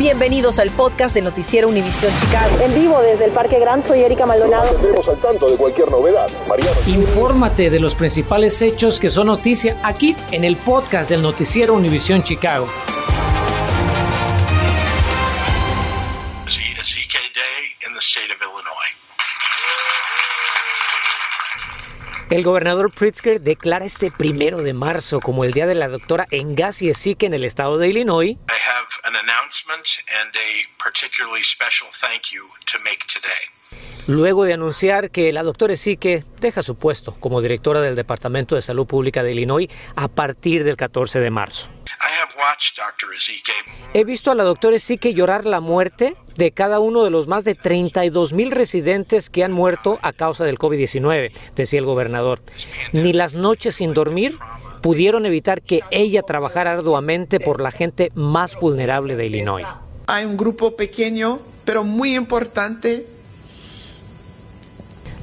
Bienvenidos al podcast del Noticiero Univisión Chicago. En vivo desde el Parque Gran, soy Erika Maldonado. Estamos al tanto de cualquier novedad. Mariano. Infórmate de los principales hechos que son noticia aquí en el podcast del Noticiero Univisión Chicago. El gobernador Pritzker declara este primero de marzo como el día de la doctora Engasi Esique en el estado de Illinois. I have an announcement and a particularly special thank you to make today. Luego de anunciar que la doctora Esique deja su puesto como directora del Departamento de Salud Pública de Illinois a partir del 14 de marzo. He visto a la doctora Esique llorar la muerte de cada uno de los más de 32 mil residentes que han muerto a causa del COVID-19, decía el gobernador. Ni las noches sin dormir pudieron evitar que ella trabajara arduamente por la gente más vulnerable de Illinois. Hay un grupo pequeño, pero muy importante.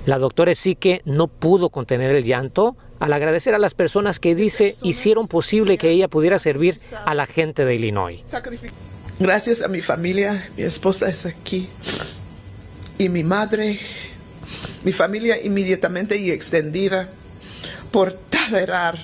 La doctora Esique no pudo contener el llanto al agradecer a las personas que dice hicieron posible que ella pudiera servir a la gente de Illinois. Gracias a mi familia, mi esposa es aquí. Y mi madre, mi familia inmediatamente y extendida, por tolerar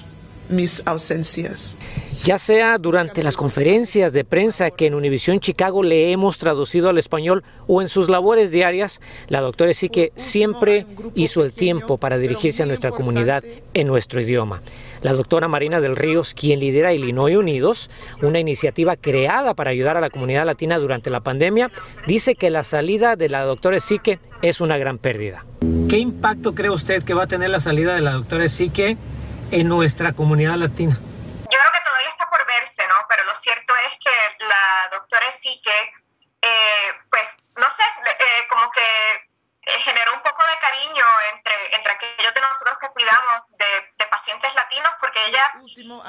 mis ausencias. Ya sea durante las conferencias de prensa que en Univisión Chicago le hemos traducido al español o en sus labores diarias, la doctora Esique siempre hizo el tiempo para dirigirse a nuestra comunidad en nuestro idioma. La doctora Marina del Ríos, quien lidera Illinois Unidos, una iniciativa creada para ayudar a la comunidad latina durante la pandemia, dice que la salida de la doctora Esique es una gran pérdida. ¿Qué impacto cree usted que va a tener la salida de la doctora Esique en nuestra comunidad latina? Yo creo que todavía está por verse, ¿no? Pero lo cierto es que la doctora Esique, eh, pues, no sé, eh, como que eh, generó un poco de cariño entre, entre aquellos de nosotros que cuidamos de, de pacientes latinos, porque ella,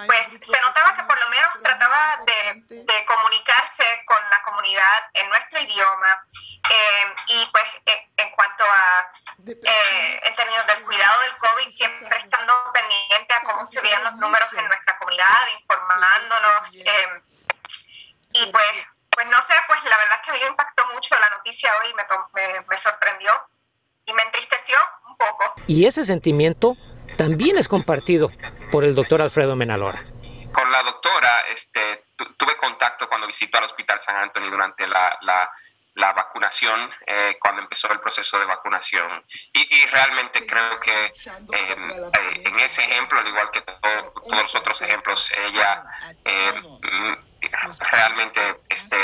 pues, se notaba que por lo menos trataba de, de comunicarse con la comunidad en nuestro idioma. Eh, y, pues, eh, en cuanto a, eh, en términos del cuidado del COVID, siempre estando pendiente a cómo se veían los números en nuestra comunidad, informándonos. eh, y pues, pues no sé, pues la verdad es que a mí me impactó mucho la noticia hoy, me, me, me sorprendió y me entristeció un poco. Y ese sentimiento también es compartido por el doctor Alfredo Menalora. con la doctora este, tu- tuve contacto cuando visitó al Hospital San Antonio durante la, la- la vacunación, eh, cuando empezó el proceso de vacunación. Y, y realmente creo que eh, eh, en ese ejemplo, al igual que todo- todos los otros ejemplos, ella eh, realmente este,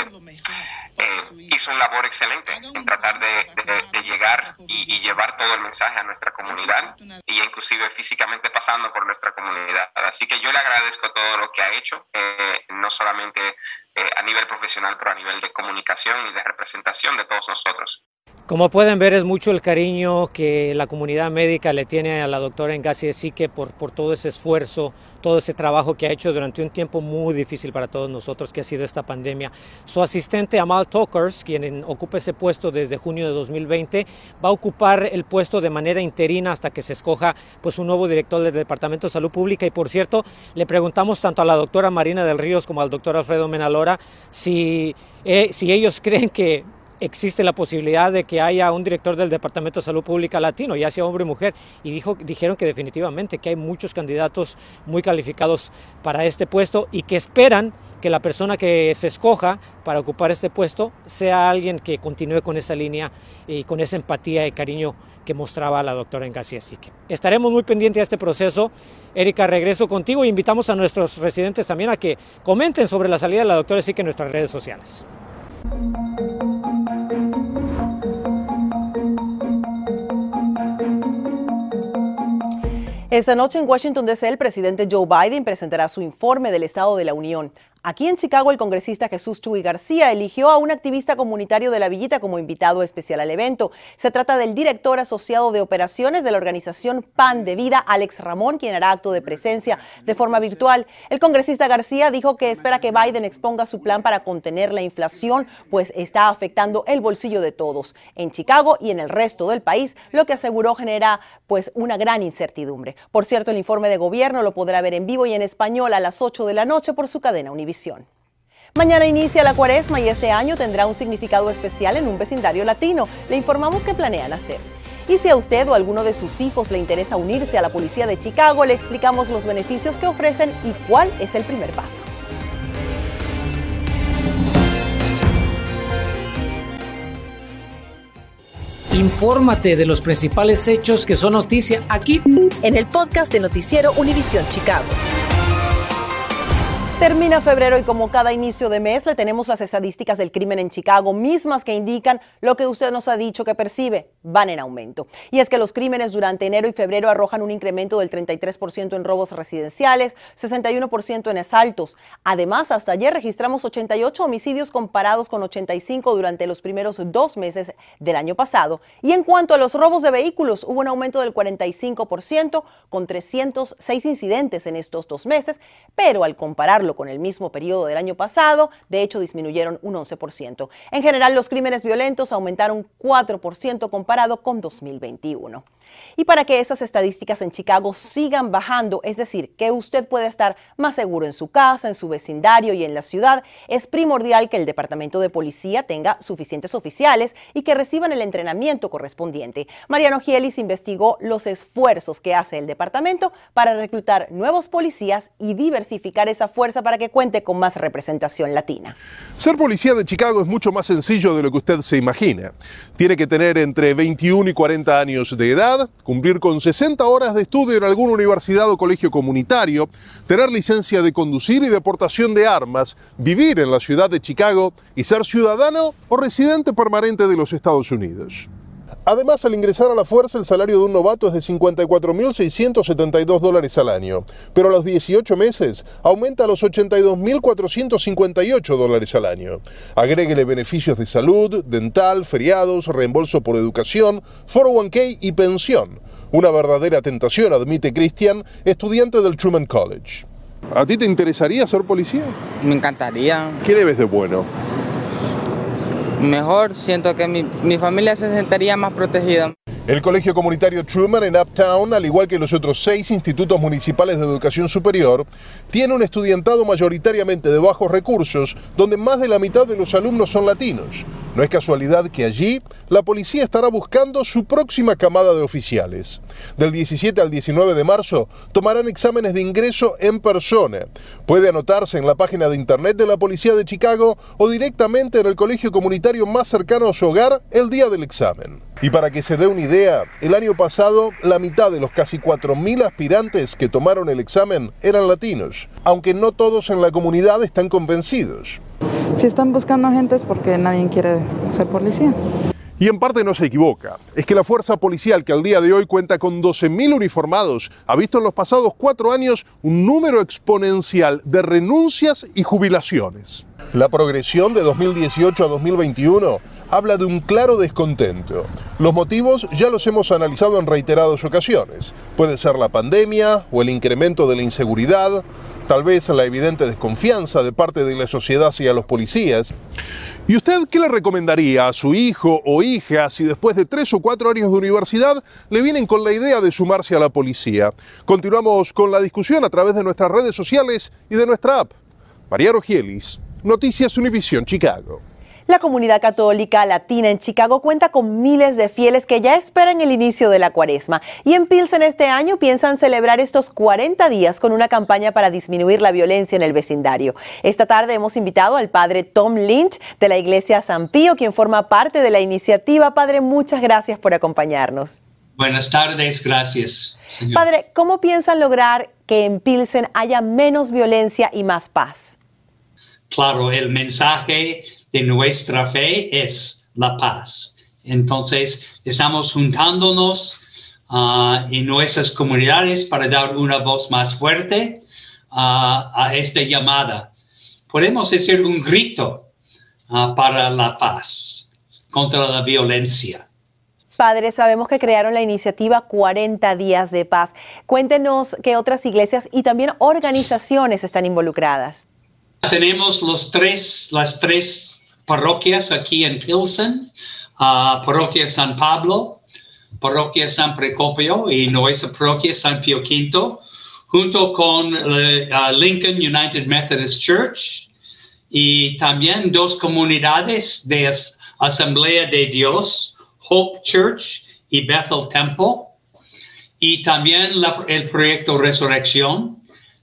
eh, hizo un labor excelente en tratar de, llegar y, y llevar todo el mensaje a nuestra comunidad y inclusive físicamente pasando por nuestra comunidad. Así que yo le agradezco todo lo que ha hecho, eh, no solamente eh, a nivel profesional, pero a nivel de comunicación y de representación de todos nosotros. Como pueden ver, es mucho el cariño que la comunidad médica le tiene a la doctora Engasi Esique por, por todo ese esfuerzo, todo ese trabajo que ha hecho durante un tiempo muy difícil para todos nosotros, que ha sido esta pandemia. Su asistente, Amal Tokers, quien ocupa ese puesto desde junio de 2020, va a ocupar el puesto de manera interina hasta que se escoja pues, un nuevo director del Departamento de Salud Pública. Y por cierto, le preguntamos tanto a la doctora Marina del Ríos como al doctor Alfredo Menalora si, eh, si ellos creen que existe la posibilidad de que haya un director del Departamento de Salud Pública latino, ya sea hombre o mujer, y dijo, dijeron que definitivamente que hay muchos candidatos muy calificados para este puesto y que esperan que la persona que se escoja para ocupar este puesto sea alguien que continúe con esa línea y con esa empatía y cariño que mostraba la doctora Engasi Esique. Estaremos muy pendientes de este proceso. Erika, regreso contigo e invitamos a nuestros residentes también a que comenten sobre la salida de la doctora Esique en nuestras redes sociales. Esta noche en Washington DC el presidente Joe Biden presentará su informe del Estado de la Unión. Aquí en Chicago, el congresista Jesús Chuy García eligió a un activista comunitario de la Villita como invitado especial al evento. Se trata del director asociado de operaciones de la organización Pan de Vida, Alex Ramón, quien hará acto de presencia de forma virtual. El congresista García dijo que espera que Biden exponga su plan para contener la inflación, pues está afectando el bolsillo de todos en Chicago y en el resto del país, lo que aseguró genera pues una gran incertidumbre. Por cierto, el informe de gobierno lo podrá ver en vivo y en español a las 8 de la noche por su cadena Mañana inicia la cuaresma y este año tendrá un significado especial en un vecindario latino. Le informamos qué planean hacer. Y si a usted o a alguno de sus hijos le interesa unirse a la policía de Chicago, le explicamos los beneficios que ofrecen y cuál es el primer paso. Infórmate de los principales hechos que son noticia aquí en el podcast de Noticiero Univisión Chicago. Termina febrero y como cada inicio de mes le tenemos las estadísticas del crimen en Chicago, mismas que indican lo que usted nos ha dicho que percibe, van en aumento. Y es que los crímenes durante enero y febrero arrojan un incremento del 33% en robos residenciales, 61% en asaltos. Además, hasta ayer registramos 88 homicidios comparados con 85 durante los primeros dos meses del año pasado. Y en cuanto a los robos de vehículos, hubo un aumento del 45% con 306 incidentes en estos dos meses, pero al compararlo con el mismo periodo del año pasado, de hecho disminuyeron un 11%. En general, los crímenes violentos aumentaron 4% comparado con 2021. Y para que estas estadísticas en Chicago sigan bajando, es decir, que usted pueda estar más seguro en su casa, en su vecindario y en la ciudad, es primordial que el Departamento de Policía tenga suficientes oficiales y que reciban el entrenamiento correspondiente. Mariano Gielis investigó los esfuerzos que hace el departamento para reclutar nuevos policías y diversificar esa fuerza para que cuente con más representación latina. Ser policía de Chicago es mucho más sencillo de lo que usted se imagina. Tiene que tener entre 21 y 40 años de edad cumplir con 60 horas de estudio en alguna universidad o colegio comunitario, tener licencia de conducir y deportación de armas, vivir en la ciudad de Chicago y ser ciudadano o residente permanente de los Estados Unidos. Además, al ingresar a la fuerza, el salario de un novato es de 54.672 dólares al año, pero a los 18 meses aumenta a los 82.458 dólares al año. Agréguele beneficios de salud, dental, feriados, reembolso por educación, 401k y pensión. Una verdadera tentación, admite Christian, estudiante del Truman College. ¿A ti te interesaría ser policía? Me encantaría. ¿Qué le ves de bueno? Mejor, siento que mi, mi familia se sentiría más protegida. El Colegio Comunitario Truman en Uptown, al igual que los otros seis institutos municipales de educación superior, tiene un estudiantado mayoritariamente de bajos recursos, donde más de la mitad de los alumnos son latinos. No es casualidad que allí la policía estará buscando su próxima camada de oficiales. Del 17 al 19 de marzo tomarán exámenes de ingreso en persona. Puede anotarse en la página de internet de la Policía de Chicago o directamente en el colegio comunitario más cercano a su hogar el día del examen. Y para que se dé una idea, el año pasado la mitad de los casi 4.000 aspirantes que tomaron el examen eran latinos, aunque no todos en la comunidad están convencidos. Si están buscando agentes porque nadie quiere ser policía. Y en parte no se equivoca. Es que la fuerza policial, que al día de hoy cuenta con 12.000 uniformados, ha visto en los pasados cuatro años un número exponencial de renuncias y jubilaciones. La progresión de 2018 a 2021 habla de un claro descontento. Los motivos ya los hemos analizado en reiteradas ocasiones. Puede ser la pandemia o el incremento de la inseguridad, tal vez la evidente desconfianza de parte de la sociedad hacia los policías. ¿Y usted qué le recomendaría a su hijo o hija si después de tres o cuatro años de universidad le vienen con la idea de sumarse a la policía? Continuamos con la discusión a través de nuestras redes sociales y de nuestra app. María Rogielis, Noticias Univisión Chicago. La comunidad católica latina en Chicago cuenta con miles de fieles que ya esperan el inicio de la cuaresma y en Pilsen este año piensan celebrar estos 40 días con una campaña para disminuir la violencia en el vecindario. Esta tarde hemos invitado al padre Tom Lynch de la iglesia San Pío, quien forma parte de la iniciativa. Padre, muchas gracias por acompañarnos. Buenas tardes, gracias. Padre, ¿cómo piensan lograr que en Pilsen haya menos violencia y más paz? Claro, el mensaje de nuestra fe es la paz. Entonces, estamos juntándonos ah, en nuestras comunidades para dar una voz más fuerte ah, a esta llamada. Podemos decir un grito ah, para la paz, contra la violencia. Padre, sabemos que crearon la iniciativa 40 días de paz. Cuéntenos qué otras iglesias y también organizaciones están involucradas. Tenemos los tres, las tres parroquias aquí en Pilsen, uh, parroquia San Pablo, parroquia San Precopio y nuestra parroquia San Pio V, junto con uh, Lincoln United Methodist Church y también dos comunidades de Asamblea de Dios, Hope Church y Bethel Temple, y también el proyecto Resurrección,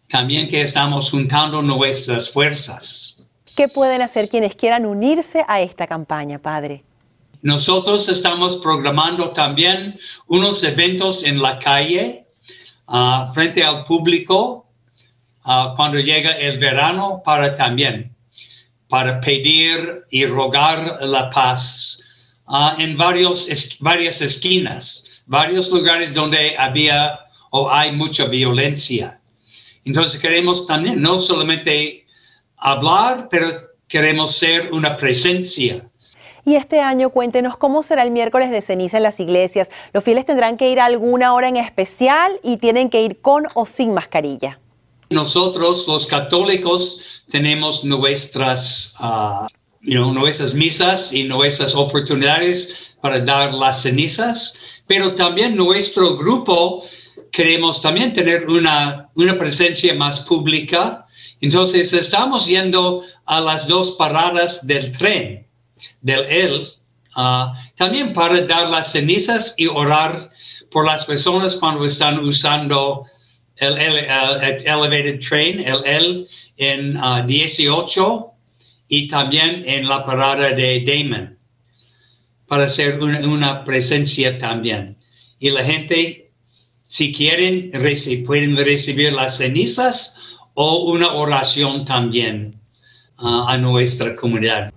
también que estamos juntando nuestras fuerzas. ¿Qué pueden hacer quienes quieran unirse a esta campaña, Padre? Nosotros estamos programando también unos eventos en la calle ah, frente al público ah, cuando llega el verano para también, para pedir y rogar la paz ah, en varios, varias esquinas, varios lugares donde había o hay mucha violencia. Entonces queremos también no solamente hablar, pero queremos ser una presencia y este año cuéntenos cómo será el miércoles de ceniza en las iglesias. Los fieles tendrán que ir a alguna hora en especial y tienen que ir con o sin mascarilla. Nosotros, los católicos, tenemos nuestras, uh, nuestras misas y nuestras oportunidades para dar las cenizas, pero también nuestro grupo queremos también tener una, una presencia más pública. Entonces estamos yendo a las dos paradas del tren del él, ah, también para dar las cenizas y orar por las personas cuando están usando el, elevated train, el L en 18 ah, y también en la parada de Damon, para hacer una, presencia también. Y la gente, si quieren, pueden recibir las cenizas o una oración también ah, a nuestra comunidad.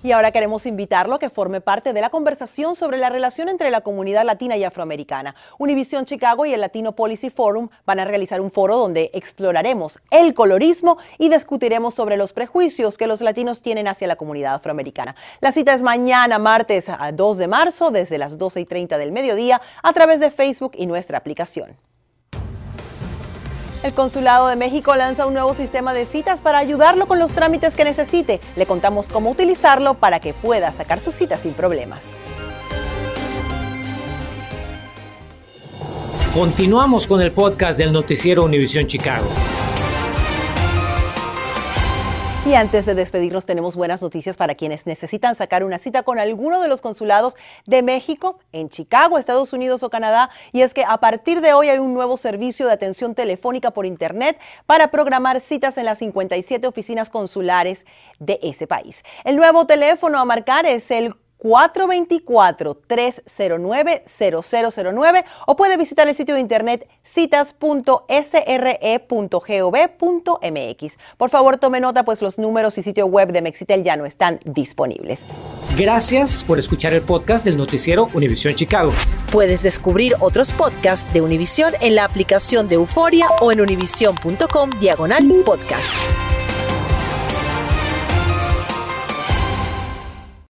Y ahora queremos invitarlo a que forme parte de la conversación sobre la relación entre la comunidad latina y afroamericana. Univision Chicago y el Latino Policy Forum van a realizar un foro donde exploraremos el colorismo y discutiremos sobre los prejuicios que los latinos tienen hacia la comunidad afroamericana. La cita es mañana, martes 2 de marzo, desde las 12 y 30 del mediodía, a través de Facebook y nuestra aplicación. El Consulado de México lanza un nuevo sistema de citas para ayudarlo con los trámites que necesite. Le contamos cómo utilizarlo para que pueda sacar su cita sin problemas. Continuamos con el podcast del noticiero Univisión Chicago. Y antes de despedirnos tenemos buenas noticias para quienes necesitan sacar una cita con alguno de los consulados de México, en Chicago, Estados Unidos o Canadá. Y es que a partir de hoy hay un nuevo servicio de atención telefónica por Internet para programar citas en las 57 oficinas consulares de ese país. El nuevo teléfono a marcar es el 424-309-0009 o puede visitar el sitio de internet citas.sre.gov.mx. Por favor, tome nota, pues los números y sitio web de Mexitel ya no están disponibles. Gracias por escuchar el podcast del noticiero Univisión Chicago. Puedes descubrir otros podcasts de Univisión en la aplicación de Euforia o en univision.com diagonal podcast.